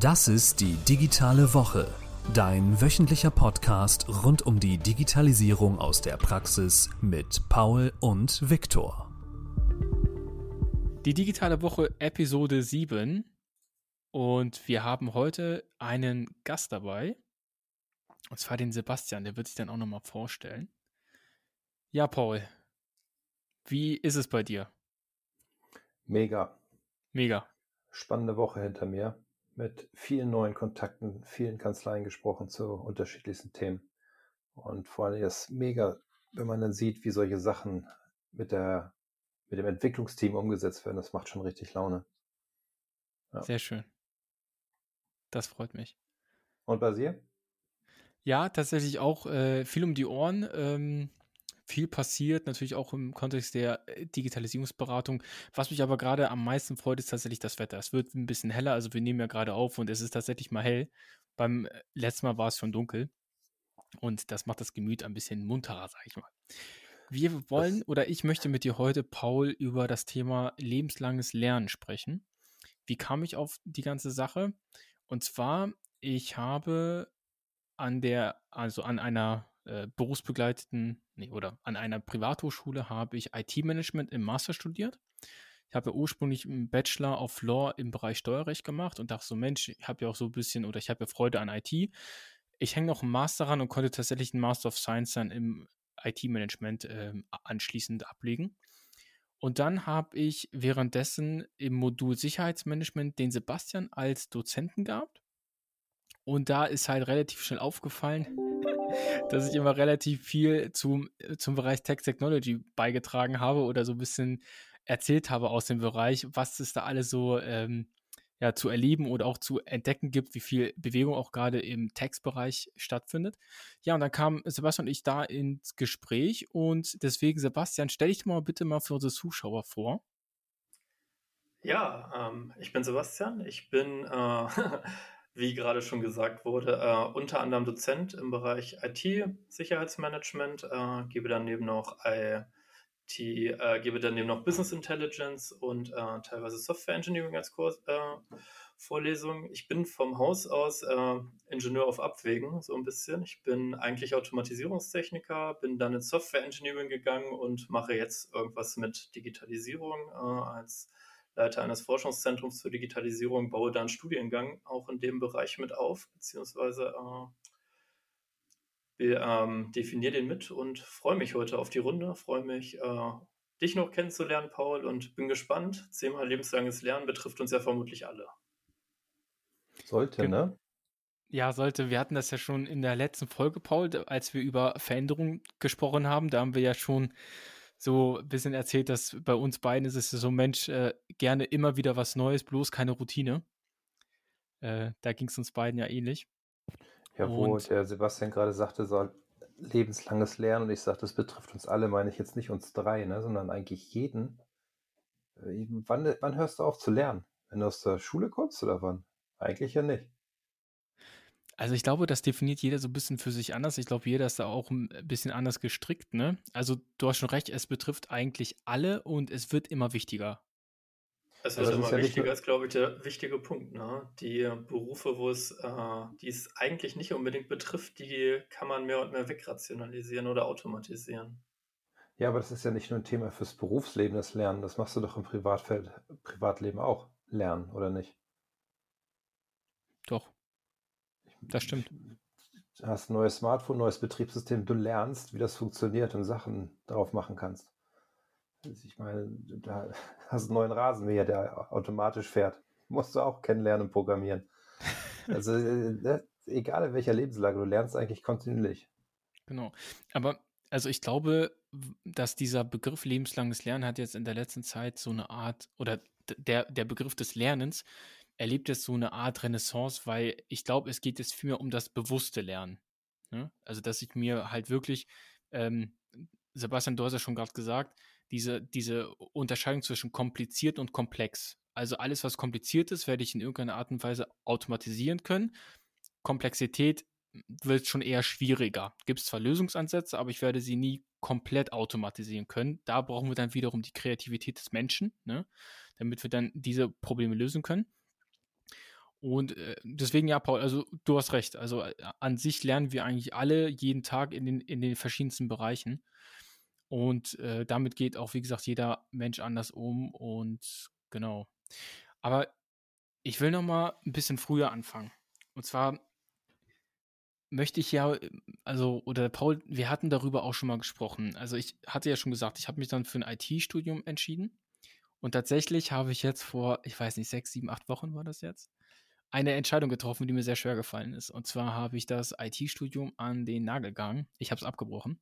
Das ist die digitale Woche, dein wöchentlicher Podcast rund um die Digitalisierung aus der Praxis mit Paul und Viktor. Die digitale Woche Episode 7 und wir haben heute einen Gast dabei und zwar den Sebastian, der wird sich dann auch nochmal vorstellen. Ja, Paul, wie ist es bei dir? Mega. Mega. Spannende Woche hinter mir mit vielen neuen Kontakten, vielen Kanzleien gesprochen zu unterschiedlichsten Themen. Und vor allem ist mega, wenn man dann sieht, wie solche Sachen mit der, mit dem Entwicklungsteam umgesetzt werden. Das macht schon richtig Laune. Ja. Sehr schön. Das freut mich. Und bei dir? Ja, tatsächlich auch äh, viel um die Ohren. Ähm, viel passiert, natürlich auch im Kontext der äh, Digitalisierungsberatung. Was mich aber gerade am meisten freut, ist tatsächlich das Wetter. Es wird ein bisschen heller, also wir nehmen ja gerade auf und es ist tatsächlich mal hell. Beim äh, letzten Mal war es schon dunkel und das macht das Gemüt ein bisschen munterer, sag ich mal. Wir wollen das oder ich möchte mit dir heute, Paul, über das Thema lebenslanges Lernen sprechen. Wie kam ich auf die ganze Sache? Und zwar, ich habe an der, also an einer äh, berufsbegleiteten, nee, oder an einer Privathochschule habe ich IT-Management im Master studiert. Ich habe ja ursprünglich einen Bachelor of Law im Bereich Steuerrecht gemacht und dachte so, Mensch, ich habe ja auch so ein bisschen oder ich habe ja Freude an IT. Ich hänge noch einen Master ran und konnte tatsächlich einen Master of Science dann im IT-Management äh, anschließend ablegen. Und dann habe ich währenddessen im Modul Sicherheitsmanagement den Sebastian als Dozenten gehabt. Und da ist halt relativ schnell aufgefallen, dass ich immer relativ viel zum, zum Bereich Tech Technology beigetragen habe oder so ein bisschen erzählt habe aus dem Bereich, was es da alles so ähm, ja, zu erleben oder auch zu entdecken gibt, wie viel Bewegung auch gerade im Textbereich stattfindet. Ja, und dann kam Sebastian und ich da ins Gespräch und deswegen, Sebastian, stell dich mal bitte mal für unsere Zuschauer vor. Ja, ähm, ich bin Sebastian. Ich bin äh, wie gerade schon gesagt wurde, äh, unter anderem Dozent im Bereich IT-Sicherheitsmanagement, äh, gebe daneben noch IT, äh, gebe daneben noch Business Intelligence und äh, teilweise Software Engineering als Kurs, äh, Vorlesung. Ich bin vom Haus aus äh, Ingenieur auf Abwägen, so ein bisschen. Ich bin eigentlich Automatisierungstechniker, bin dann in Software Engineering gegangen und mache jetzt irgendwas mit Digitalisierung als Leiter eines Forschungszentrums zur Digitalisierung, baue da einen Studiengang auch in dem Bereich mit auf, beziehungsweise äh, ähm, definiere den mit und freue mich heute auf die Runde, freue mich, äh, dich noch kennenzulernen, Paul, und bin gespannt. Zehnmal lebenslanges Lernen betrifft uns ja vermutlich alle. Sollte, ne? Ja, sollte. Wir hatten das ja schon in der letzten Folge, Paul, als wir über Veränderungen gesprochen haben. Da haben wir ja schon so ein bisschen erzählt, dass bei uns beiden ist es so, Mensch, äh, gerne immer wieder was Neues, bloß keine Routine. Äh, da ging es uns beiden ja ähnlich. Ja, wo und, der Sebastian gerade sagte, soll lebenslanges Lernen und ich sagte, das betrifft uns alle, meine ich jetzt nicht uns drei, ne, sondern eigentlich jeden. Äh, wann, wann hörst du auf zu lernen? Wenn du aus der Schule kommst oder wann? Eigentlich ja nicht. Also ich glaube, das definiert jeder so ein bisschen für sich anders. Ich glaube, jeder ist da auch ein bisschen anders gestrickt, ne? Also du hast schon recht, es betrifft eigentlich alle und es wird immer wichtiger. Es wird immer ja wichtiger, ist, glaube ich, der wichtige Punkt. Ne? Die Berufe, wo es, äh, die es eigentlich nicht unbedingt betrifft, die kann man mehr und mehr wegrationalisieren oder automatisieren. Ja, aber das ist ja nicht nur ein Thema fürs Berufsleben, das Lernen. Das machst du doch im Privatfeld, Privatleben auch. Lernen, oder nicht? Doch. Das stimmt. Du hast ein neues Smartphone, neues Betriebssystem, du lernst, wie das funktioniert und Sachen drauf machen kannst. Also ich meine, da hast einen neuen Rasenmäher, der automatisch fährt. Musst du auch kennenlernen und programmieren. Also äh, ne, egal in welcher Lebenslage, du lernst eigentlich kontinuierlich. Genau. Aber also ich glaube, dass dieser Begriff lebenslanges Lernen hat jetzt in der letzten Zeit so eine Art, oder der, der Begriff des Lernens erlebt jetzt so eine Art Renaissance, weil ich glaube, es geht jetzt vielmehr um das bewusste Lernen. Ne? Also, dass ich mir halt wirklich, ähm, Sebastian, du hast ja schon gerade gesagt, diese, diese Unterscheidung zwischen kompliziert und komplex. Also alles, was kompliziert ist, werde ich in irgendeiner Art und Weise automatisieren können. Komplexität wird schon eher schwieriger. Gibt es zwar Lösungsansätze, aber ich werde sie nie komplett automatisieren können. Da brauchen wir dann wiederum die Kreativität des Menschen, ne? damit wir dann diese Probleme lösen können. Und äh, deswegen, ja, Paul, also du hast recht. Also äh, an sich lernen wir eigentlich alle jeden Tag in den, in den verschiedensten Bereichen. Und äh, damit geht auch, wie gesagt, jeder Mensch anders um. Und genau. Aber ich will noch mal ein bisschen früher anfangen. Und zwar möchte ich ja, also, oder Paul, wir hatten darüber auch schon mal gesprochen. Also ich hatte ja schon gesagt, ich habe mich dann für ein IT-Studium entschieden. Und tatsächlich habe ich jetzt vor, ich weiß nicht, sechs, sieben, acht Wochen war das jetzt, eine Entscheidung getroffen, die mir sehr schwer gefallen ist. Und zwar habe ich das IT-Studium an den Nagel gegangen. Ich habe es abgebrochen.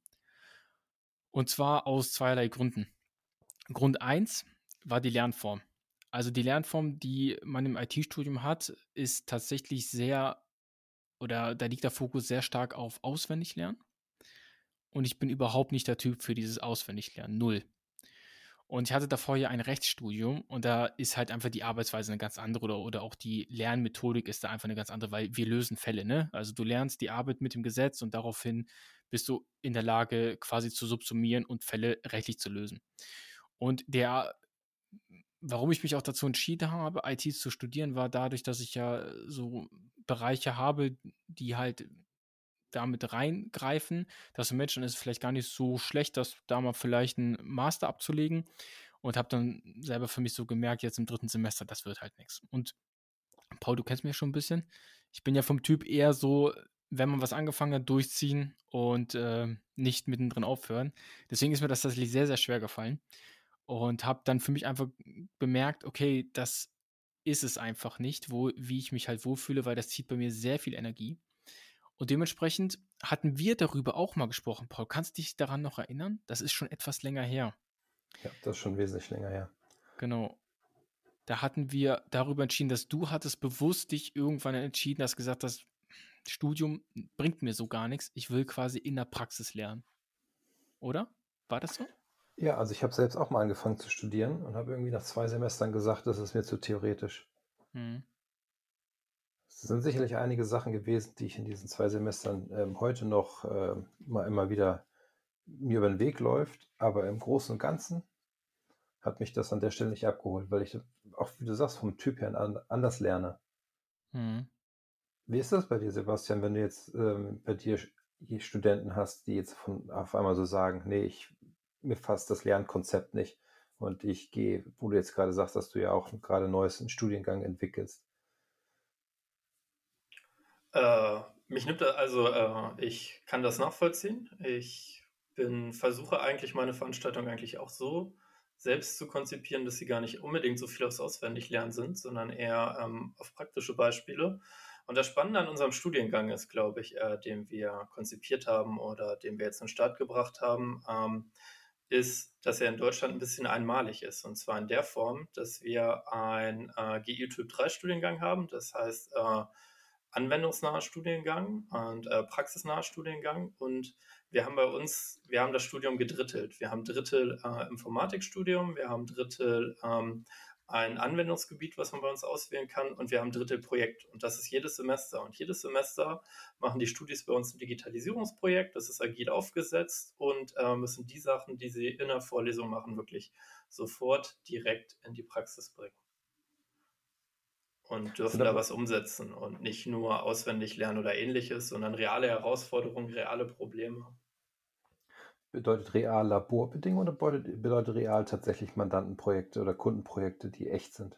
Und zwar aus zweierlei Gründen. Grund eins war die Lernform. Also die Lernform, die man im IT-Studium hat, ist tatsächlich sehr, oder da liegt der Fokus sehr stark auf Auswendiglernen. Und ich bin überhaupt nicht der Typ für dieses Auswendiglernen. Null. Und ich hatte davor ja ein Rechtsstudium und da ist halt einfach die Arbeitsweise eine ganz andere oder, oder auch die Lernmethodik ist da einfach eine ganz andere, weil wir lösen Fälle, ne? Also du lernst die Arbeit mit dem Gesetz und daraufhin bist du in der Lage, quasi zu subsumieren und Fälle rechtlich zu lösen. Und der, warum ich mich auch dazu entschieden habe, IT zu studieren, war dadurch, dass ich ja so Bereiche habe, die halt damit reingreifen, dass für Menschen ist vielleicht gar nicht so schlecht, das da mal vielleicht einen Master abzulegen und habe dann selber für mich so gemerkt, jetzt im dritten Semester, das wird halt nichts. Und Paul, du kennst mich schon ein bisschen. Ich bin ja vom Typ eher so, wenn man was angefangen hat, durchziehen und äh, nicht mittendrin aufhören. Deswegen ist mir das tatsächlich sehr, sehr schwer gefallen und habe dann für mich einfach bemerkt, okay, das ist es einfach nicht, wo, wie ich mich halt wohlfühle, weil das zieht bei mir sehr viel Energie. Und dementsprechend hatten wir darüber auch mal gesprochen. Paul, kannst du dich daran noch erinnern? Das ist schon etwas länger her. Ja, das ist schon wesentlich länger her. Genau. Da hatten wir darüber entschieden, dass du hattest bewusst dich irgendwann entschieden, hast gesagt, das Studium bringt mir so gar nichts. Ich will quasi in der Praxis lernen. Oder? War das so? Ja, also ich habe selbst auch mal angefangen zu studieren und habe irgendwie nach zwei Semestern gesagt, das ist mir zu theoretisch. Hm. Es sind sicherlich einige Sachen gewesen, die ich in diesen zwei Semestern ähm, heute noch äh, mal immer wieder mir über den Weg läuft, aber im Großen und Ganzen hat mich das an der Stelle nicht abgeholt, weil ich auch, wie du sagst, vom Typ her an, anders lerne. Mhm. Wie ist das bei dir, Sebastian, wenn du jetzt ähm, bei dir Studenten hast, die jetzt von, auf einmal so sagen, nee, ich, mir fasst das Lernkonzept nicht und ich gehe, wo du jetzt gerade sagst, dass du ja auch gerade neues Studiengang entwickelst. Äh, mich nimmt das, also äh, ich kann das nachvollziehen. Ich bin, versuche eigentlich meine Veranstaltung eigentlich auch so selbst zu konzipieren, dass sie gar nicht unbedingt so viel aufs Auswendiglernen sind, sondern eher ähm, auf praktische Beispiele. Und das Spannende an unserem Studiengang ist, glaube ich, äh, den wir konzipiert haben oder den wir jetzt in den Start gebracht haben, ähm, ist, dass er in Deutschland ein bisschen einmalig ist. Und zwar in der Form, dass wir ein äh, GU Typ 3 Studiengang haben. Das heißt, äh, anwendungsnaher Studiengang und äh, praxisnaher Studiengang. Und wir haben bei uns, wir haben das Studium gedrittelt. Wir haben Drittel äh, Informatikstudium, wir haben Drittel ähm, ein Anwendungsgebiet, was man bei uns auswählen kann, und wir haben Drittel Projekt. Und das ist jedes Semester. Und jedes Semester machen die Studis bei uns ein Digitalisierungsprojekt. Das ist agil aufgesetzt und äh, müssen die Sachen, die sie in der Vorlesung machen, wirklich sofort direkt in die Praxis bringen und dürfen da was umsetzen und nicht nur auswendig lernen oder ähnliches, sondern reale Herausforderungen, reale Probleme. Bedeutet real Laborbedingungen oder bedeutet, bedeutet real tatsächlich Mandantenprojekte oder Kundenprojekte, die echt sind?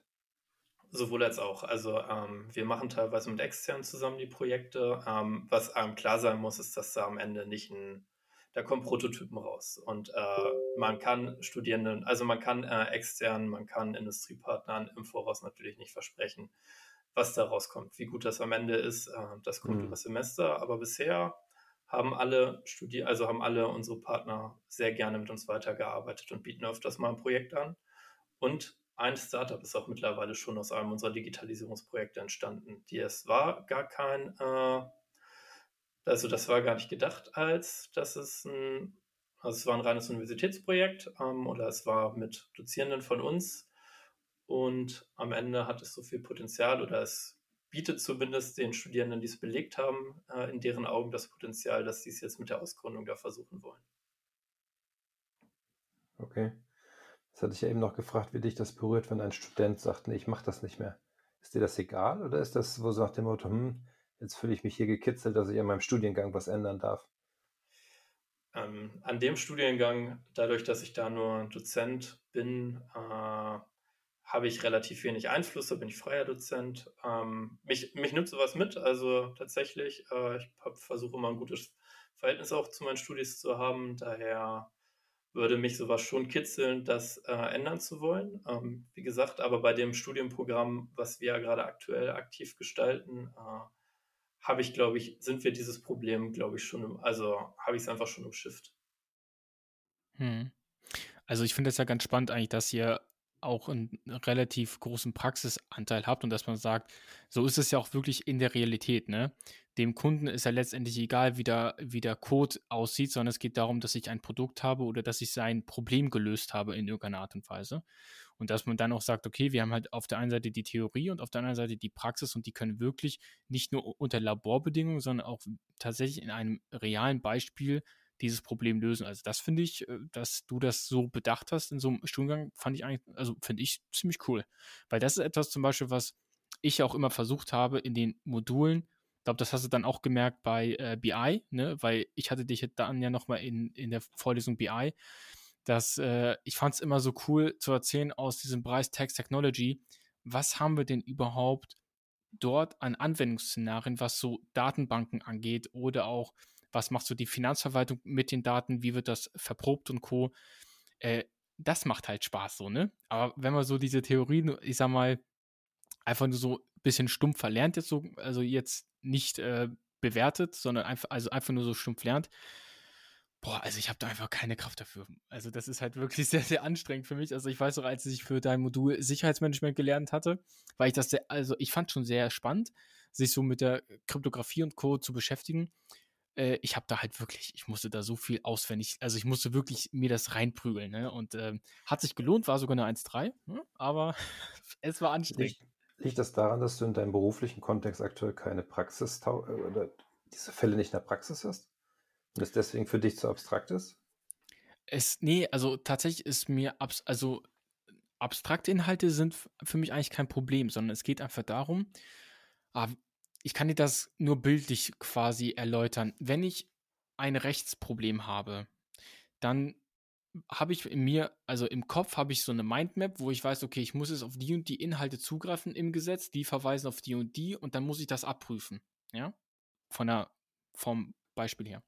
Sowohl als auch. Also ähm, wir machen teilweise mit externen zusammen die Projekte. Ähm, was einem klar sein muss, ist, dass da am Ende nicht ein, da kommen Prototypen raus. Und äh, man kann Studierenden, also man kann äh, externen, man kann Industriepartnern im Voraus natürlich nicht versprechen, was da rauskommt. Wie gut das am Ende ist, äh, das kommt mhm. über Semester. Aber bisher haben alle Studier, also haben alle unsere Partner sehr gerne mit uns weitergearbeitet und bieten öfters mal ein Projekt an. Und ein Startup ist auch mittlerweile schon aus einem unserer Digitalisierungsprojekte entstanden. Die es war gar kein äh, also das war gar nicht gedacht als, dass es ein, also es war ein reines Universitätsprojekt ähm, oder es war mit Dozierenden von uns und am Ende hat es so viel Potenzial oder es bietet zumindest den Studierenden, die es belegt haben, äh, in deren Augen das Potenzial, dass sie es jetzt mit der Ausgründung da versuchen wollen. Okay. Jetzt hatte ich ja eben noch gefragt, wie dich das berührt, wenn ein Student sagt, nee, ich mache das nicht mehr. Ist dir das egal oder ist das wo so nach dem Motto, hm, jetzt fühle ich mich hier gekitzelt, dass ich an meinem Studiengang was ändern darf? Ähm, an dem Studiengang, dadurch, dass ich da nur Dozent bin, äh, habe ich relativ wenig Einfluss, da bin ich freier Dozent. Ähm, mich, mich nimmt sowas mit, also tatsächlich, äh, ich versuche immer ein gutes Verhältnis auch zu meinen Studis zu haben, daher würde mich sowas schon kitzeln, das äh, ändern zu wollen. Ähm, wie gesagt, aber bei dem Studienprogramm, was wir ja gerade aktuell aktiv gestalten, äh, habe ich, glaube ich, sind wir dieses Problem, glaube ich, schon, im, also habe ich es einfach schon im Shift. Hm. Also ich finde es ja ganz spannend eigentlich, dass ihr auch einen relativ großen Praxisanteil habt und dass man sagt, so ist es ja auch wirklich in der Realität, ne? Dem Kunden ist ja letztendlich egal, wie der, wie der Code aussieht, sondern es geht darum, dass ich ein Produkt habe oder dass ich sein Problem gelöst habe in irgendeiner Art und Weise. Und dass man dann auch sagt, okay, wir haben halt auf der einen Seite die Theorie und auf der anderen Seite die Praxis und die können wirklich nicht nur unter Laborbedingungen, sondern auch tatsächlich in einem realen Beispiel dieses Problem lösen. Also das finde ich, äh, dass du das so bedacht hast in so einem Studiengang, fand ich eigentlich, also finde ich ziemlich cool. Weil das ist etwas zum Beispiel, was ich auch immer versucht habe in den Modulen. Ich glaube, das hast du dann auch gemerkt bei äh, BI, ne? weil ich hatte dich dann ja nochmal in, in der Vorlesung BI, dass äh, ich fand es immer so cool zu erzählen aus diesem Bereich Text Technology, was haben wir denn überhaupt dort an Anwendungsszenarien, was so Datenbanken angeht oder auch was macht so die Finanzverwaltung mit den Daten, wie wird das verprobt und Co. Äh, das macht halt Spaß so, ne? Aber wenn man so diese Theorien, ich sag mal, einfach nur so ein bisschen stumpf verlernt, jetzt so, also jetzt nicht äh, bewertet, sondern einfach, also einfach nur so stumpf lernt, boah, also ich habe da einfach keine Kraft dafür. Also das ist halt wirklich sehr, sehr anstrengend für mich. Also ich weiß auch, als ich für dein Modul Sicherheitsmanagement gelernt hatte, weil ich das sehr, also ich fand schon sehr spannend, sich so mit der Kryptographie und Co. zu beschäftigen äh, ich habe da halt wirklich, ich musste da so viel auswendig, also ich musste wirklich mir das reinprügeln. Ne? Und ähm, hat sich gelohnt, war sogar eine 1,3, hm? aber es war anstrengend. Liegt, liegt, das daran, dass du in deinem beruflichen Kontext aktuell keine Praxis äh, oder diese Fälle nicht in der Praxis hast? Und es deswegen für dich zu abstrakt ist? Es, nee, also tatsächlich ist mir, abs also abstrakte Inhalte sind für mich eigentlich kein Problem, sondern es geht einfach darum, ah, ich kann dir das nur bildlich quasi erläutern. Wenn ich ein Rechtsproblem habe, dann habe ich in mir, also im Kopf habe ich so eine Mindmap, wo ich weiß, okay, ich muss jetzt auf die und die Inhalte zugreifen im Gesetz, die verweisen auf die und die und dann muss ich das abprüfen. Ja? Von der, vom Beispiel her.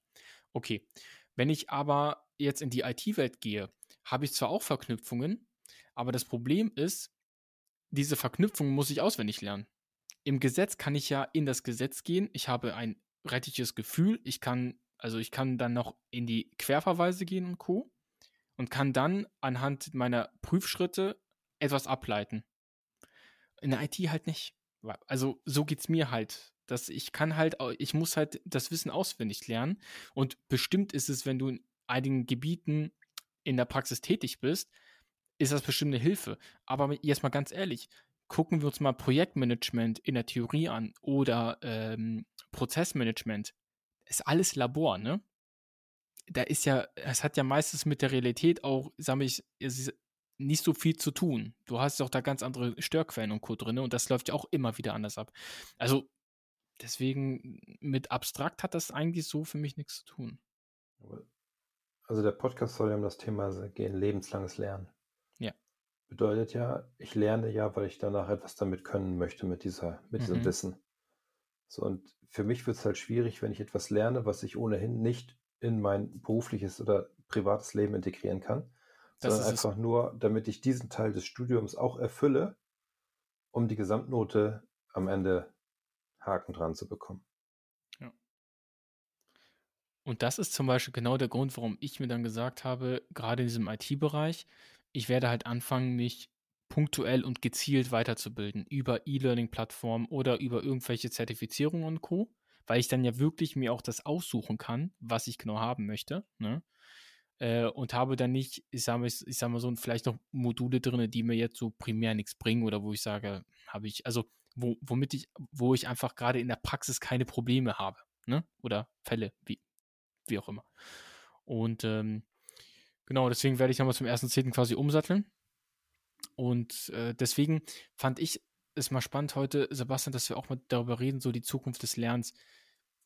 Okay. Wenn ich aber jetzt in die IT-Welt gehe, habe ich zwar auch Verknüpfungen, aber das Problem ist, diese Verknüpfungen muss ich auswendig lernen. Im Gesetz kann ich ja in das Gesetz gehen. Ich habe ein rechtliches Gefühl. Ich kann, also ich kann dann noch in die Querverweise gehen und Co. Und kann dann anhand meiner Prüfschritte etwas ableiten. In der IT halt nicht. Also so geht es mir halt. Dass ich kann halt, ich muss halt das Wissen auswendig lernen. Und bestimmt ist es, wenn du in einigen Gebieten in der Praxis tätig bist, ist das bestimmt eine Hilfe. Aber jetzt mal ganz ehrlich, gucken wir uns mal Projektmanagement in der Theorie an oder ähm, Prozessmanagement. Ist alles Labor, ne? Da ist ja, es hat ja meistens mit der Realität auch, sag ich, nicht so viel zu tun. Du hast auch da ganz andere Störquellen und Co. drin und das läuft ja auch immer wieder anders ab. Also deswegen mit abstrakt hat das eigentlich so für mich nichts zu tun. Also der Podcast soll ja um das Thema gehen, lebenslanges Lernen bedeutet ja, ich lerne ja, weil ich danach etwas damit können möchte, mit dieser, mit diesem mhm. Wissen. So, und für mich wird es halt schwierig, wenn ich etwas lerne, was ich ohnehin nicht in mein berufliches oder privates Leben integrieren kann, das sondern einfach es. nur, damit ich diesen Teil des Studiums auch erfülle, um die Gesamtnote am Ende Haken dran zu bekommen. Ja. Und das ist zum Beispiel genau der Grund, warum ich mir dann gesagt habe, gerade in diesem IT-Bereich, ich werde halt anfangen, mich punktuell und gezielt weiterzubilden über E-Learning-Plattformen oder über irgendwelche Zertifizierungen und Co., weil ich dann ja wirklich mir auch das aussuchen kann, was ich genau haben möchte. Ne? Äh, und habe dann nicht, ich sage mal, ich sag mal so, vielleicht noch Module drin, die mir jetzt so primär nichts bringen oder wo ich sage, habe ich, also wo, womit ich, wo ich einfach gerade in der Praxis keine Probleme habe, ne? Oder Fälle, wie, wie auch immer. Und ähm, Genau, deswegen werde ich nochmal zum 1.10. quasi umsatteln. Und äh, deswegen fand ich ist mal spannend heute, Sebastian, dass wir auch mal darüber reden, so die Zukunft des Lernens.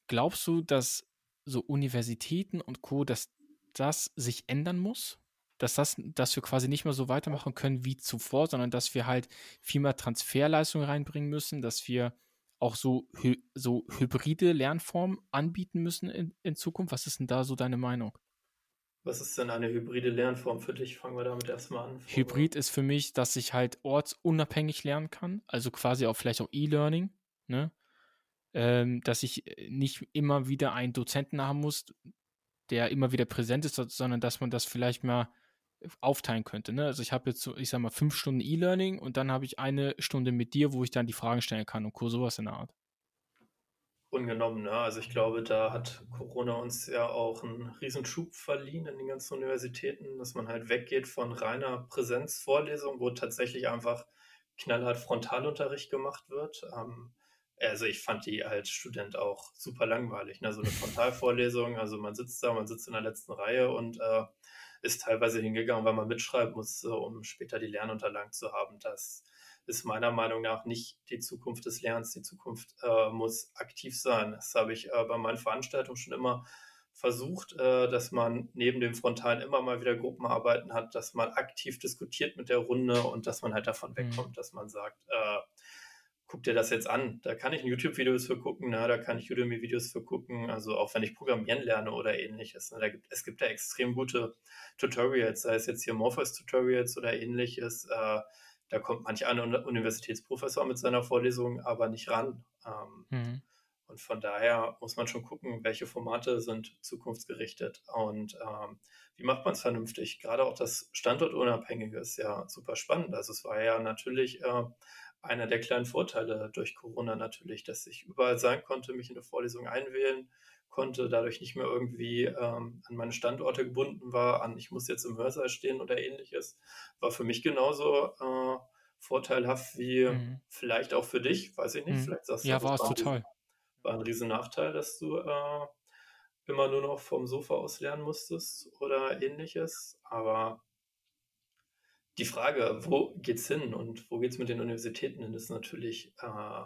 Glaubst du, dass so Universitäten und Co., dass das sich ändern muss? Dass, das, dass wir quasi nicht mehr so weitermachen können wie zuvor, sondern dass wir halt viel mehr Transferleistung reinbringen müssen, dass wir auch so, so hybride Lernformen anbieten müssen in, in Zukunft? Was ist denn da so deine Meinung? Was ist denn eine hybride Lernform für dich? Fangen wir damit erstmal an. Hybrid ist für mich, dass ich halt ortsunabhängig lernen kann, also quasi auch vielleicht auch E-Learning, ne? Ähm, dass ich äh, nicht immer wieder einen Dozenten haben muss, der immer wieder präsent ist, sondern dass man das vielleicht mal aufteilen könnte. Ne? Also ich habe jetzt so, ich sag mal, fünf Stunden E-Learning und dann habe ich eine Stunde mit dir, wo ich dann die Fragen stellen kann und sowas in der Art ungenommen. Ne? Also ich glaube, da hat Corona uns ja auch einen Riesenschub verliehen in den ganzen Universitäten, dass man halt weggeht von reiner Präsenzvorlesung, wo tatsächlich einfach knallhart Frontalunterricht gemacht wird. Ähm, also ich fand die als Student auch super langweilig. Ne? So eine Frontalvorlesung, also man sitzt da, man sitzt in der letzten Reihe und äh, ist teilweise hingegangen, weil man mitschreiben muss, um später die Lernunterlagen zu haben. Das ist meiner Meinung nach nicht die Zukunft des Lernens. Die Zukunft äh, muss aktiv sein. Das habe ich äh, bei meinen Veranstaltungen schon immer versucht, äh, dass man neben dem Frontalen immer mal wieder Gruppenarbeiten hat, dass man aktiv diskutiert mit der Runde und dass man halt davon mhm. wegkommt, mhm. dass man sagt, äh, guck dir das jetzt an. Da kann ich YouTube-Videos für gucken, na, da kann ich Udemy-Videos für gucken, also auch wenn ich Programmieren lerne oder ähnliches. Ne, da gibt, es gibt da extrem gute Tutorials, sei es jetzt hier Morpheus-Tutorials oder ähnliches. Äh, da kommt manch ein Universitätsprofessor mit seiner Vorlesung aber nicht ran. Ähm, mhm. Und von daher muss man schon gucken, welche Formate sind zukunftsgerichtet und ähm, wie macht man es vernünftig. Gerade auch das Standortunabhängige ist ja super spannend. Also es war ja natürlich äh, einer der kleinen Vorteile durch Corona natürlich, dass ich überall sein konnte, mich in eine Vorlesung einwählen konnte, dadurch nicht mehr irgendwie ähm, an meine Standorte gebunden war, an ich muss jetzt im Hörsaal stehen oder ähnliches, war für mich genauso äh, vorteilhaft wie mhm. vielleicht auch für dich, weiß ich nicht, mhm. vielleicht sagst du, ja, war es total. war ein riesen Nachteil, dass du äh, immer nur noch vom Sofa aus lernen musstest oder ähnliches, aber die Frage, wo geht's hin und wo geht's mit den Universitäten hin, ist natürlich äh,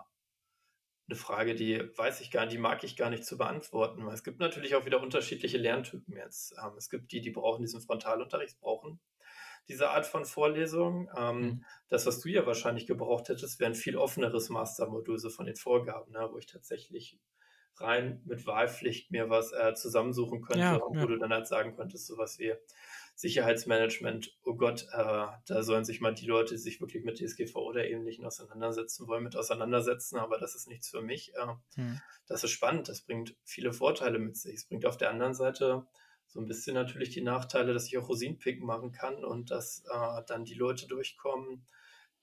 eine Frage, die weiß ich gar nicht, die mag ich gar nicht zu beantworten. Es gibt natürlich auch wieder unterschiedliche Lerntypen jetzt. Ähm, es gibt die, die brauchen diesen Frontalunterricht, brauchen diese Art von Vorlesung. Ähm, mhm. Das, was du ja wahrscheinlich gebraucht hättest, wäre ein viel offeneres Mastermodul so von den Vorgaben, ne, wo ich tatsächlich rein mit Wahlpflicht mir was äh, zusammensuchen könnte, ja, wo ja. du dann halt sagen könntest, sowas wie, Sicherheitsmanagement, oh Gott, äh, da sollen sich mal die Leute, die sich wirklich mit DSGVO oder Ähnlichen auseinandersetzen wollen, mit auseinandersetzen, aber das ist nichts für mich. Äh, hm. Das ist spannend, das bringt viele Vorteile mit sich. Es bringt auf der anderen Seite so ein bisschen natürlich die Nachteile, dass ich auch Rosinenpicken machen kann und dass äh, dann die Leute durchkommen,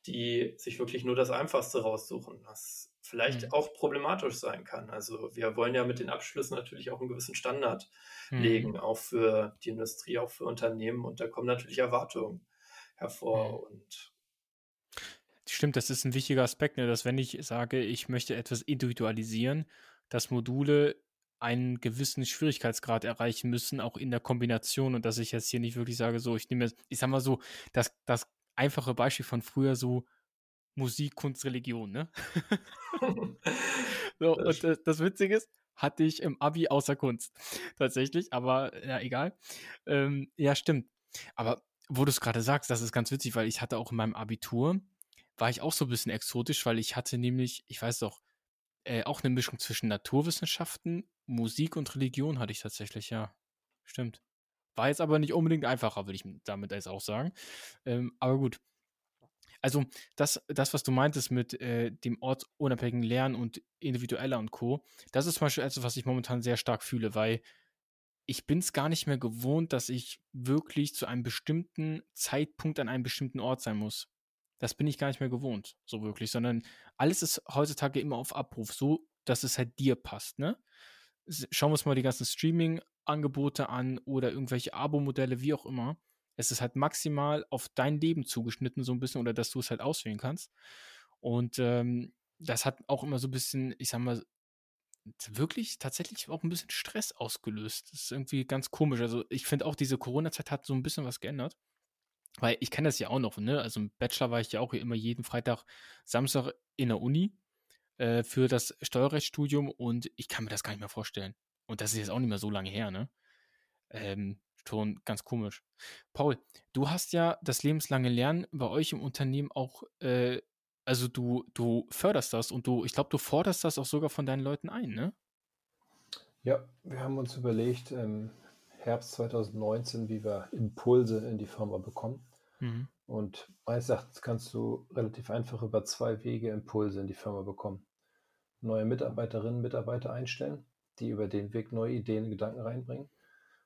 die sich wirklich nur das Einfachste raussuchen, was vielleicht mhm. auch problematisch sein kann. Also wir wollen ja mit den Abschlüssen natürlich auch einen gewissen Standard mhm. legen, auch für die Industrie, auch für Unternehmen und da kommen natürlich Erwartungen hervor mhm. und Stimmt, das ist ein wichtiger Aspekt, ne, dass wenn ich sage, ich möchte etwas individualisieren, dass Module einen gewissen Schwierigkeitsgrad erreichen müssen, auch in der Kombination und dass ich jetzt hier nicht wirklich sage, so, ich nehme, ich sag mal so, das, das einfache Beispiel von früher so Musik, Kunst, Religion, ne? so, und das, das Witzige ist, hatte ich im Abi außer Kunst. Tatsächlich, aber ja, egal. Ähm, ja, stimmt. Aber wo du es gerade sagst, das ist ganz witzig, weil ich hatte auch in meinem Abitur, war ich auch so ein bisschen exotisch, weil ich hatte nämlich, ich weiß doch, äh, auch eine Mischung zwischen Naturwissenschaften, Musik und Religion hatte ich tatsächlich, ja. Stimmt. War jetzt aber nicht unbedingt einfacher, würde ich damit jetzt auch sagen. Ähm, aber gut. Also das, das, was du meintest mit äh, dem ortsunabhängigen Lernen und individueller und Co., das ist zum Beispiel etwas, was ich momentan sehr stark fühle, weil ich bin es gar nicht mehr gewohnt, dass ich wirklich zu einem bestimmten Zeitpunkt an einem bestimmten Ort sein muss. Das bin ich gar nicht mehr gewohnt, so wirklich, sondern alles ist heutzutage immer auf Abruf, so dass es halt dir passt, ne? Schauen wir uns mal die ganzen Streaming-Angebote an oder irgendwelche Abo-Modelle, wie auch immer. Es ist halt maximal auf dein Leben zugeschnitten, so ein bisschen, oder dass du es halt auswählen kannst. Und ähm, das hat auch immer so ein bisschen, ich sag mal, wirklich tatsächlich auch ein bisschen Stress ausgelöst. Das ist irgendwie ganz komisch. Also ich finde auch, diese Corona-Zeit hat so ein bisschen was geändert. weil ich kenne das ja auch noch, ne? Also im Bachelor war ich ja auch immer jeden Freitag, Samstag in der Uni äh, für das Steuerrechtsstudium und ich kann mir das gar nicht mehr vorstellen. Und das ist jetzt auch nicht mehr so lange her, ne? Ähm, schon ganz komisch. Paul, du hast ja das lebenslange Lernen bei euch im Unternehmen auch, äh, also du, du förderst das und du, ich glaube, du forderst das auch sogar von deinen Leuten ein, ne? Ja, wir haben uns überlegt, im Herbst 2019, wie wir Impulse in die Firma bekommen. Mhm. Und meines Erachtens kannst du relativ einfach über zwei Wege Impulse in die Firma bekommen. Neue Mitarbeiterinnen, Mitarbeiter einstellen, die über den Weg neue Ideen, Gedanken reinbringen.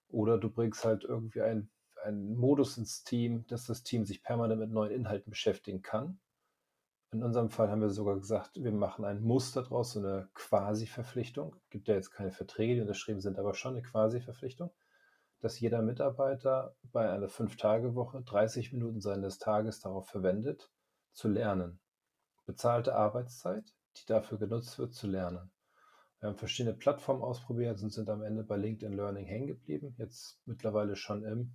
Oder du bringst halt irgendwie einen, Modus ins Team, dass das Team sich permanent mit neuen Inhalten beschäftigen kann. In unserem Fall haben wir sogar gesagt, wir machen ein Muster draus, so eine Quasi-Verpflichtung. Gibt ja jetzt keine Verträge, die unterschrieben sind, aber schon eine Quasi-Verpflichtung, dass jeder Mitarbeiter bei einer Fünf-Tage-Woche 30 Minuten seines Tages darauf verwendet, zu lernen. Bezahlte Arbeitszeit, die dafür genutzt wird, zu lernen. Wir haben verschiedene Plattformen ausprobiert und sind am Ende bei LinkedIn Learning hängen geblieben. Jetzt mittlerweile schon im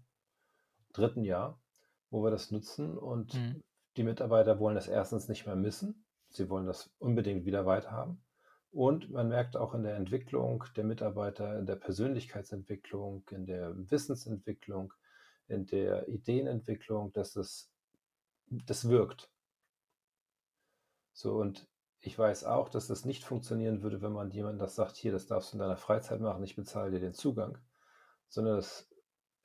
dritten Jahr, wo wir das nutzen. Und mhm. die Mitarbeiter wollen das erstens nicht mehr missen. Sie wollen das unbedingt wieder weiterhaben. Und man merkt auch in der Entwicklung der Mitarbeiter, in der Persönlichkeitsentwicklung, in der Wissensentwicklung, in der Ideenentwicklung, dass es das wirkt. So, und ich weiß auch, dass das nicht funktionieren würde, wenn man jemandem das sagt, hier, das darfst du in deiner Freizeit machen, ich bezahle dir den Zugang, sondern es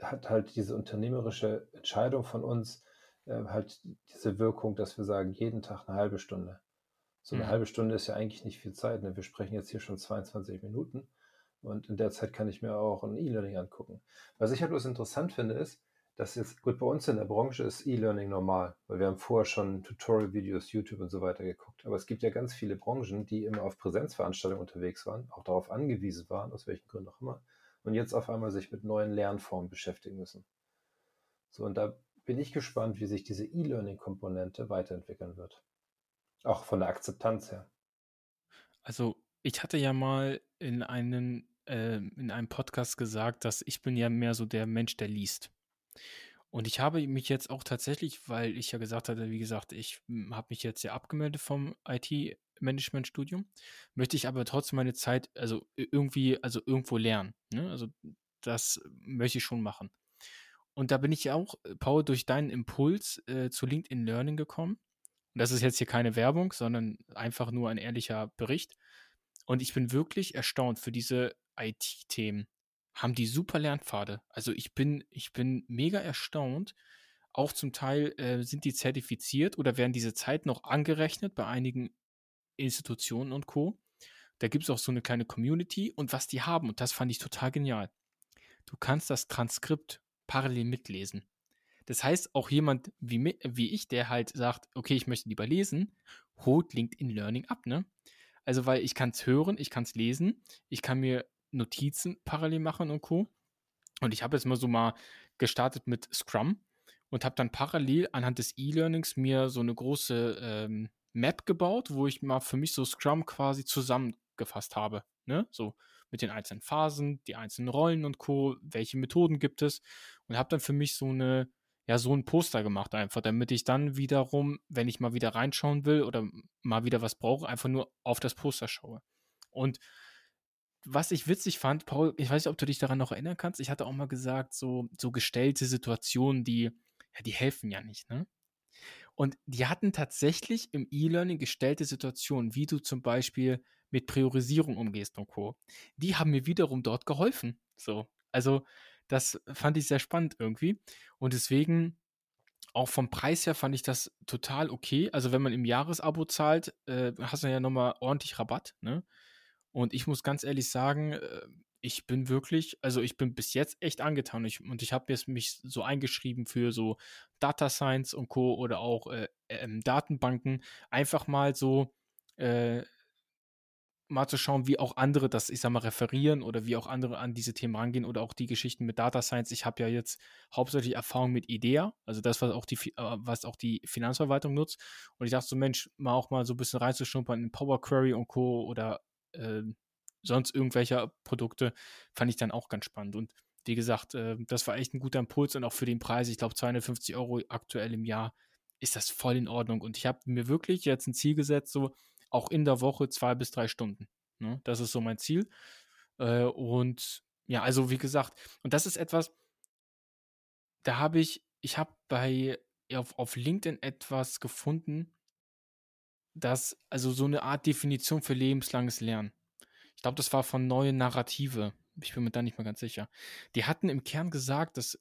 hat halt diese unternehmerische Entscheidung von uns, äh, halt diese Wirkung, dass wir sagen, jeden Tag eine halbe Stunde. So eine mhm. halbe Stunde ist ja eigentlich nicht viel Zeit. Ne? Wir sprechen jetzt hier schon 22 Minuten und in der Zeit kann ich mir auch ein E-Learning angucken. Was ich halt bloß interessant finde, ist, das jetzt, gut, bei uns in der Branche ist E-Learning normal, weil wir haben vorher schon Tutorial-Videos, YouTube und so weiter geguckt. Aber es gibt ja ganz viele Branchen, die immer auf Präsenzveranstaltungen unterwegs waren, auch darauf angewiesen waren, aus welchen Gründen auch immer, und jetzt auf einmal sich mit neuen Lernformen beschäftigen müssen. So, und da bin ich gespannt, wie sich diese E-Learning-Komponente weiterentwickeln wird. Auch von der Akzeptanz her. Also, ich hatte ja mal in einem, äh, in einem Podcast gesagt, dass ich bin ja mehr so der Mensch, der liest. Und ich habe mich jetzt auch tatsächlich, weil ich ja gesagt hatte, wie gesagt, ich hm, habe mich jetzt ja abgemeldet vom IT-Management-Studium, möchte ich aber trotzdem meine Zeit, also irgendwie, also irgendwo lernen. Ne? Also das möchte ich schon machen. Und da bin ich ja auch, äh, Paul, durch deinen Impuls äh, zu LinkedIn Learning gekommen. Und das ist jetzt hier keine Werbung, sondern einfach nur ein ehrlicher Bericht. Und ich bin wirklich erstaunt für diese IT-Themen haben die super Lernpfade. Also ich bin, ich bin mega erstaunt. Auch zum Teil äh, sind die zertifiziert oder werden diese Zeit noch angerechnet bei einigen Institutionen und Co. Da gibt es auch so eine kleine Community und was die haben, und das fand ich total genial. Du kannst das Transkript parallel mitlesen. Das heißt, auch jemand wie, wie ich, der halt sagt, okay, ich möchte lieber lesen, holt LinkedIn Learning ab, ne? Also, weil ich kann es hören, ich kann es lesen, ich kann mir Notizen parallel machen und Co. Und ich habe jetzt mal so mal gestartet mit Scrum und habe dann parallel anhand des E-Learnings mir so eine große ähm, Map gebaut, wo ich mal für mich so Scrum quasi zusammengefasst habe. Ne? So mit den einzelnen Phasen, die einzelnen Rollen und Co., welche Methoden gibt es und habe dann für mich so eine ja, so ein Poster gemacht einfach, damit ich dann wiederum, wenn ich mal wieder reinschauen will oder mal wieder was brauche, einfach nur auf das Poster schaue. Und was ich witzig fand, Paul, ich weiß nicht, ob du dich daran noch erinnern kannst, ich hatte auch mal gesagt, so, so gestellte Situationen, die, ja, die helfen ja nicht, ne? Und die hatten tatsächlich im E-Learning gestellte Situationen, wie du zum Beispiel mit Priorisierung umgehst und Co. Die haben mir wiederum dort geholfen. So. Also, das fand ich sehr spannend irgendwie. Und deswegen, auch vom Preis her fand ich das total okay. Also, wenn man im Jahresabo zahlt, äh, hast du ja nochmal ordentlich Rabatt, ne? Und ich muss ganz ehrlich sagen, äh, ich bin wirklich, also ich bin bis jetzt echt angetan ich, und ich habe jetzt mich so eingeschrieben für so Data Science und Co. oder auch äh, äh, Datenbanken, einfach mal so äh, mal zu schauen, wie auch andere das, ich sag mal, referieren oder wie auch andere an diese Themen rangehen oder auch die Geschichten mit Data Science. Ich habe ja jetzt hauptsächlich Erfahrung mit IDEA, also das, was auch die, äh, was auch die Finanzverwaltung nutzt. Und ich dachte so, Mensch, mal auch mal so ein bisschen reinzuschnuppern in Power Query und Co. oder äh, sonst irgendwelcher Produkte, fand ich dann auch ganz spannend. Und wie gesagt, äh, das war echt ein guter Impuls und auch für den Preis, ich glaube 250 Euro aktuell im Jahr, ist das voll in Ordnung. Und ich habe mir wirklich jetzt ein Ziel gesetzt, so auch in der Woche zwei bis drei Stunden. Ne? Das ist so mein Ziel. Äh, und ja, also wie gesagt, und das ist etwas, da habe ich, ich habe bei auf, auf LinkedIn etwas gefunden, das, also so eine Art Definition für lebenslanges Lernen. Ich glaube, das war von Neue Narrative. Ich bin mir da nicht mehr ganz sicher. Die hatten im Kern gesagt, dass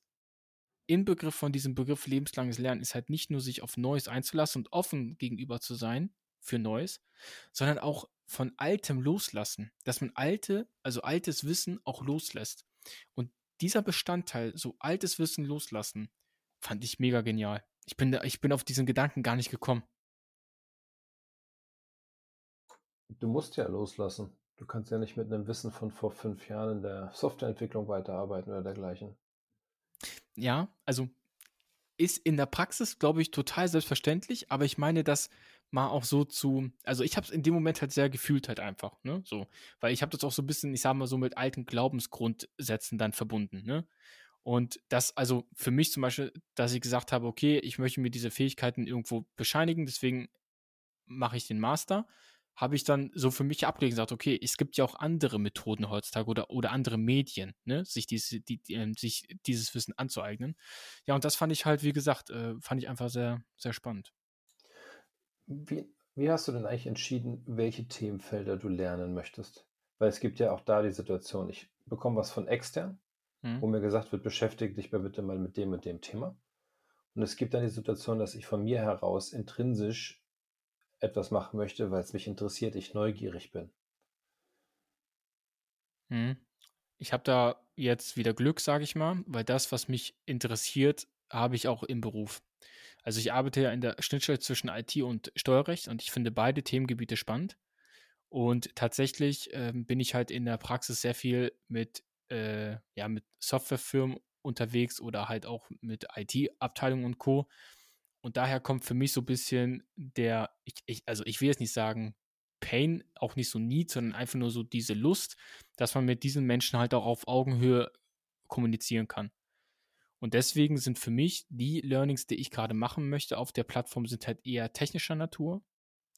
Inbegriff von diesem Begriff lebenslanges Lernen ist halt nicht nur sich auf Neues einzulassen und offen gegenüber zu sein für Neues, sondern auch von Altem loslassen, dass man alte, also altes Wissen auch loslässt. Und dieser Bestandteil, so altes Wissen loslassen, fand ich mega genial. Ich bin, ich bin auf diesen Gedanken gar nicht gekommen. Du musst ja loslassen. Du kannst ja nicht mit einem Wissen von vor fünf Jahren in der Softwareentwicklung weiterarbeiten oder dergleichen. Ja, also ist in der Praxis, glaube ich, total selbstverständlich, aber ich meine das mal auch so zu, also ich habe es in dem Moment halt sehr gefühlt halt einfach, ne, so, weil ich habe das auch so ein bisschen, ich sage mal so mit alten Glaubensgrundsätzen dann verbunden, ne, und das, also für mich zum Beispiel, dass ich gesagt habe, okay, ich möchte mir diese Fähigkeiten irgendwo bescheinigen, deswegen mache ich den Master habe ich dann so für mich abgelegt und gesagt, okay, es gibt ja auch andere Methoden heutzutage oder, oder andere Medien, ne, sich, diese, die, die, ähm, sich dieses Wissen anzueignen. Ja, und das fand ich halt, wie gesagt, äh, fand ich einfach sehr, sehr spannend. Wie, wie hast du denn eigentlich entschieden, welche Themenfelder du lernen möchtest? Weil es gibt ja auch da die Situation, ich bekomme was von extern, mhm. wo mir gesagt wird, beschäftige dich bitte mal mit dem und dem Thema. Und es gibt dann die Situation, dass ich von mir heraus intrinsisch etwas machen möchte, weil es mich interessiert, ich neugierig bin. Hm. Ich habe da jetzt wieder Glück, sage ich mal, weil das, was mich interessiert, habe ich auch im Beruf. Also ich arbeite ja in der Schnittstelle zwischen IT und Steuerrecht und ich finde beide Themengebiete spannend. Und tatsächlich äh, bin ich halt in der Praxis sehr viel mit, äh, ja, mit Softwarefirmen unterwegs oder halt auch mit IT-Abteilungen und Co. Und daher kommt für mich so ein bisschen der, ich, ich, also ich will jetzt nicht sagen Pain, auch nicht so Need, sondern einfach nur so diese Lust, dass man mit diesen Menschen halt auch auf Augenhöhe kommunizieren kann. Und deswegen sind für mich die Learnings, die ich gerade machen möchte auf der Plattform, sind halt eher technischer Natur.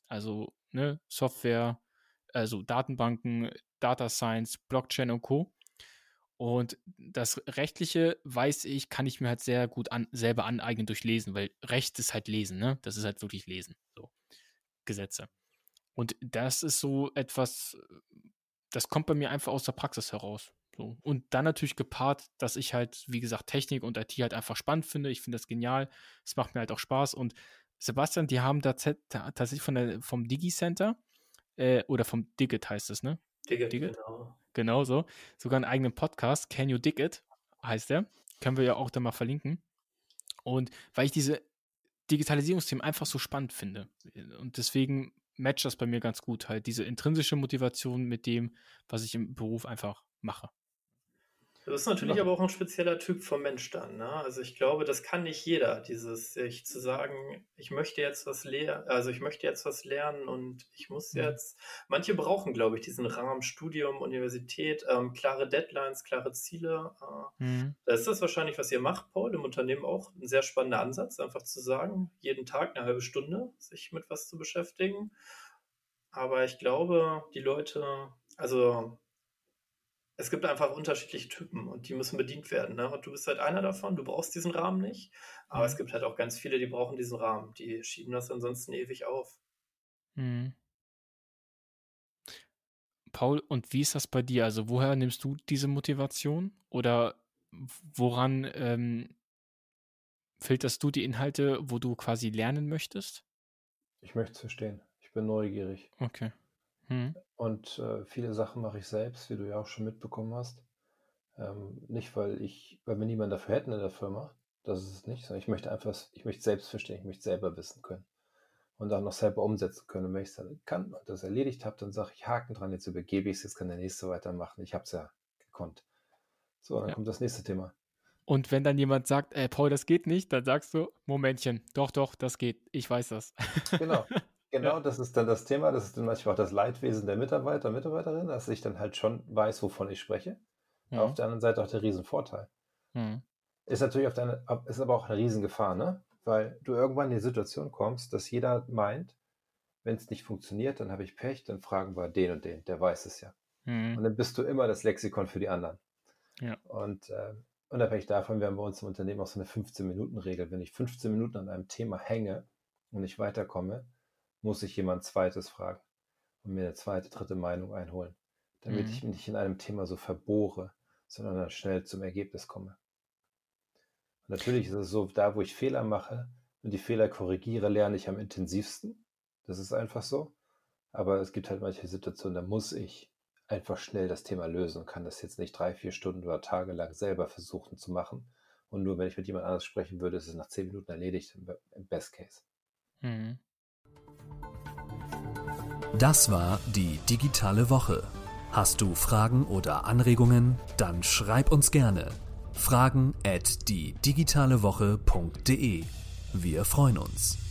Also ne, Software, also Datenbanken, Data Science, Blockchain und Co. Und das Rechtliche, weiß ich, kann ich mir halt sehr gut an, selber aneignen durch Lesen, weil Recht ist halt Lesen, ne? Das ist halt wirklich Lesen. So. Gesetze. Und das ist so etwas, das kommt bei mir einfach aus der Praxis heraus. So. Und dann natürlich gepaart, dass ich halt, wie gesagt, Technik und IT halt einfach spannend finde. Ich finde das genial. Es macht mir halt auch Spaß. Und Sebastian, die haben da tatsächlich von der, vom Digi-Center äh, oder vom Digit heißt es, ne? Digit, Digit? genau. Genau so. Sogar einen eigenen Podcast, Can You Dig It, heißt der. Können wir ja auch da mal verlinken. Und weil ich diese Digitalisierungsthemen einfach so spannend finde. Und deswegen matcht das bei mir ganz gut, halt diese intrinsische Motivation mit dem, was ich im Beruf einfach mache. Das ist natürlich aber auch ein spezieller Typ vom Mensch dann. Ne? Also ich glaube, das kann nicht jeder, dieses sich zu sagen, ich möchte jetzt was lernen, also ich möchte jetzt was lernen und ich muss mhm. jetzt. Manche brauchen, glaube ich, diesen Rahmen Studium, Universität, ähm, klare Deadlines, klare Ziele. Äh, mhm. Da ist das wahrscheinlich, was ihr macht, Paul, im Unternehmen auch ein sehr spannender Ansatz, einfach zu sagen, jeden Tag eine halbe Stunde sich mit was zu beschäftigen. Aber ich glaube, die Leute, also es gibt einfach unterschiedliche Typen und die müssen bedient werden. Ne? Und du bist halt einer davon, du brauchst diesen Rahmen nicht. Aber mhm. es gibt halt auch ganz viele, die brauchen diesen Rahmen. Die schieben das ansonsten ewig auf. Mhm. Paul, und wie ist das bei dir? Also woher nimmst du diese Motivation? Oder woran ähm, filterst du die Inhalte, wo du quasi lernen möchtest? Ich möchte es verstehen. Ich bin neugierig. Okay. Mhm. Und äh, viele Sachen mache ich selbst, wie du ja auch schon mitbekommen hast. Ähm, nicht, weil ich, weil wir niemanden dafür hätten in der Firma, das ist es nicht, sondern ich möchte einfach, ich möchte selbst verstehen, ich möchte selber wissen können und auch noch selber umsetzen können. Und wenn ich es dann kann und das erledigt habe, dann sage ich Haken dran, jetzt übergebe ich es, jetzt kann der nächste weitermachen. Ich habe es ja gekonnt. So, dann ja. kommt das nächste Thema. Und wenn dann jemand sagt, ey, Paul, das geht nicht, dann sagst du, Momentchen, doch, doch, das geht. Ich weiß das. Genau. Genau, das ist dann das Thema. Das ist dann manchmal auch das Leidwesen der Mitarbeiter und Mitarbeiterin, dass ich dann halt schon weiß, wovon ich spreche. Mhm. Auf der anderen Seite auch der Riesenvorteil. Mhm. Ist natürlich auf deine, ist aber auch eine Riesengefahr, ne? Weil du irgendwann in die Situation kommst, dass jeder meint, wenn es nicht funktioniert, dann habe ich Pech, dann fragen wir den und den, der weiß es ja. Mhm. Und dann bist du immer das Lexikon für die anderen. Ja. Und äh, unabhängig davon, wir haben bei uns im Unternehmen auch so eine 15-Minuten-Regel. Wenn ich 15 Minuten an einem Thema hänge und nicht weiterkomme, muss ich jemand Zweites fragen und mir eine zweite, dritte Meinung einholen, damit mhm. ich mich nicht in einem Thema so verbohre, sondern dann schnell zum Ergebnis komme. Und natürlich ist es so, da wo ich Fehler mache und die Fehler korrigiere, lerne ich am intensivsten. Das ist einfach so. Aber es gibt halt manche Situationen, da muss ich einfach schnell das Thema lösen und kann das jetzt nicht drei, vier Stunden oder Tage lang selber versuchen zu machen. Und nur wenn ich mit jemand anders sprechen würde, ist es nach zehn Minuten erledigt im Best Case. Mhm. Das war die digitale Woche. Hast du Fragen oder Anregungen? Dann schreib uns gerne. Fragen at die digitale Woche.de. Wir freuen uns.